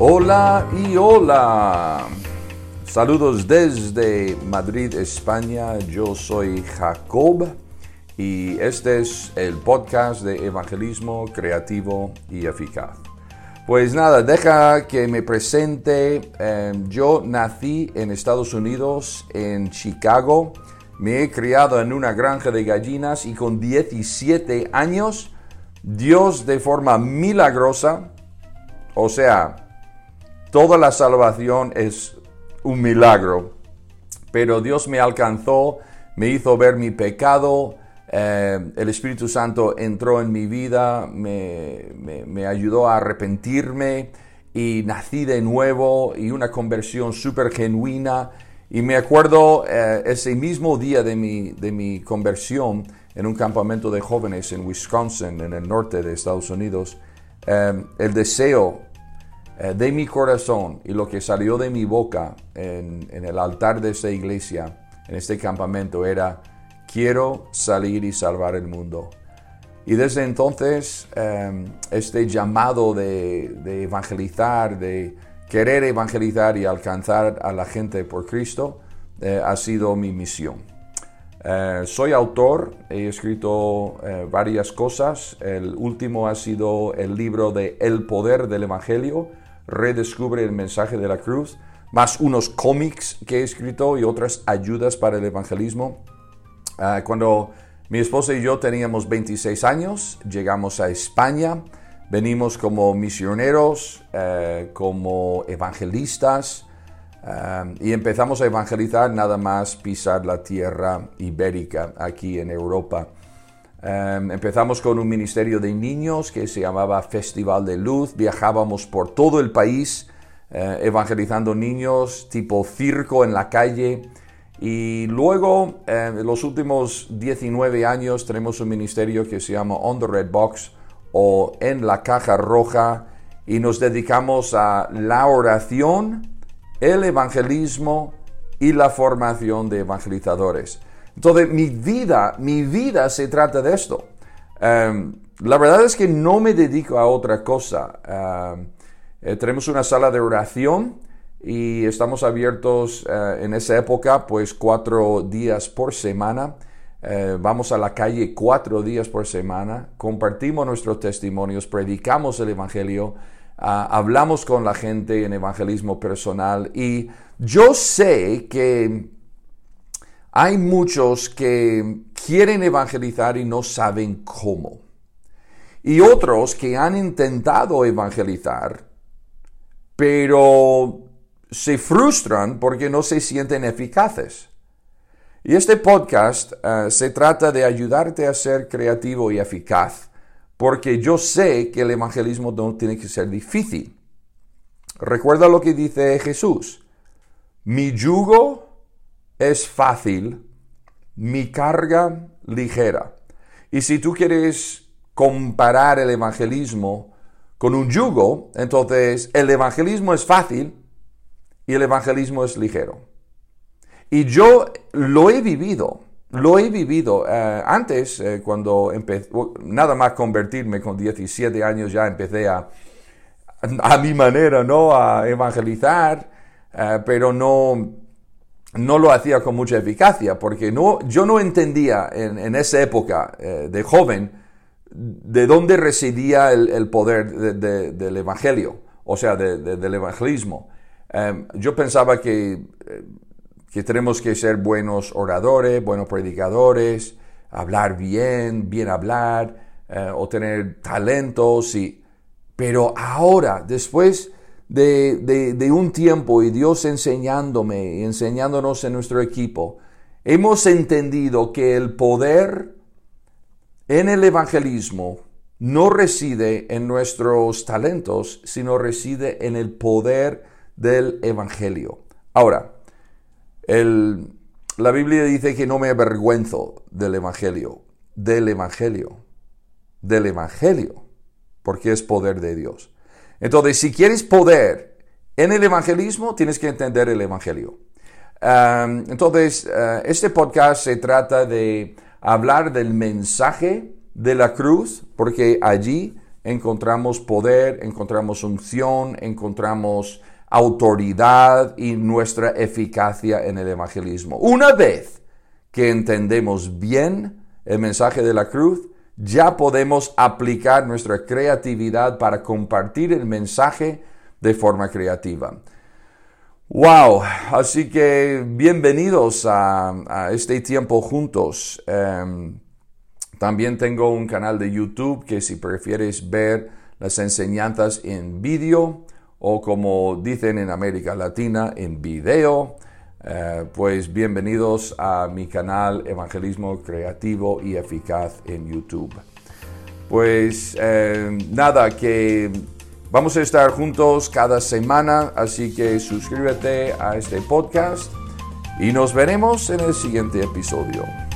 Hola y hola. Saludos desde Madrid, España. Yo soy Jacob y este es el podcast de evangelismo creativo y eficaz. Pues nada, deja que me presente. Em, yo nací en Estados Unidos, en Chicago. Me he criado en una granja de gallinas y con 17 años, Dios de forma milagrosa, o sea, toda la salvación es un milagro, pero Dios me alcanzó, me hizo ver mi pecado, eh, el Espíritu Santo entró en mi vida, me, ayudó a arrepentirme y nací de nuevo y una conversión súper genuina. Y me acuerdo eh, ese mismo día de mi, de mi conversión en un campamento de jóvenes en Wisconsin, en el norte de Estados Unidos, eh, el deseo de mi corazón y lo que salió de mi boca en, el altar de esa iglesia, en este campamento, era quiero salir y salvar el mundo. Y desde entonces em, este llamado de, evangelizar, de querer evangelizar y alcanzar a la gente por Cristo, eh, ha sido mi misión. Eh, soy autor, he escrito eh, varias cosas. El último ha sido el libro de El Poder del Evangelio, redescubre el mensaje de la cruz, más unos cómics que he escrito y otras ayudas para el evangelismo. Ah, cuando mi esposa y yo teníamos 26 años, llegamos a España, venimos como misioneros, eh, como evangelistas, ah, y empezamos a evangelizar nada más pisar la tierra ibérica aquí en Europa. Ah, empezamos con un ministerio de niños que se llamaba Festival de Luz, viajábamos por todo el país eh, evangelizando niños tipo circo en la calle, y luego, en los últimos 19 años, tenemos un ministerio que se llama On the Red Box o En la Caja Roja y nos dedicamos a la oración, el evangelismo y la formación de evangelizadores. Entonces, mi vida, mi vida se trata de esto. Em, la verdad es que no me dedico a otra cosa. Em, eh, tenemos una sala de oración y estamos abiertos eh, en esa época pues cuatro días por semana. Eh, vamos a la calle cuatro días por semana, compartimos nuestros testimonios, predicamos el Evangelio, hablamos con la gente en evangelismo personal y yo sé que hay muchos que quieren evangelizar y no saben cómo. Y otros que han intentado evangelizar, pero se frustran porque no se sienten eficaces. Y este podcast eh, se trata de ayudarte a ser creativo y eficaz, porque yo sé que el evangelismo no tiene que ser difícil. Recuerda lo que dice Jesús. Mi yugo es fácil, mi carga ligera. Y si tú quieres comparar el evangelismo con un yugo, entonces el evangelismo es fácil y el evangelismo es ligero. Y yo lo he vivido, lo he vivido. Eh, antes, eh, cuando empecé, nada más convertirme con 17 años, ya empecé a, a mi manera, ¿no? A evangelizar, eh, pero no, no lo hacía con mucha eficacia, porque no, yo no entendía en, esa época de joven de dónde residía el, poder del evangelio, o sea, del evangelismo. Em, yo pensaba que, que tenemos que ser buenos oradores, buenos predicadores, hablar bien, bien hablar, eh, o tener talentos, y, pero ahora, después de, de, un tiempo y Dios enseñándome y enseñándonos en nuestro equipo, hemos entendido que el poder en el evangelismo no reside en nuestros talentos, sino reside en el poder del Evangelio. Ahora, la Biblia dice que no me avergüenzo del Evangelio, del Evangelio, del Evangelio, porque es poder de Dios. Entonces, si quieres poder en el evangelismo, tienes que entender el Evangelio. entonces, eh, este podcast se trata de hablar del mensaje de la cruz, porque allí encontramos poder, encontramos unción, encontramos autoridad y nuestra eficacia en el evangelismo. Una vez que entendemos bien el mensaje de la cruz, ya podemos aplicar nuestra creatividad para compartir el mensaje de forma creativa. Wow, así que bienvenidos a, este tiempo juntos. Em, también tengo un canal de YouTube que si prefieres ver las enseñanzas en vídeo o como dicen en América Latina en video, eh, pues bienvenidos a mi canal Evangelismo Creativo y Eficaz en YouTube. Pues eh, nada, que vamos a estar juntos cada semana, así que suscríbete a este podcast y nos veremos en el siguiente episodio.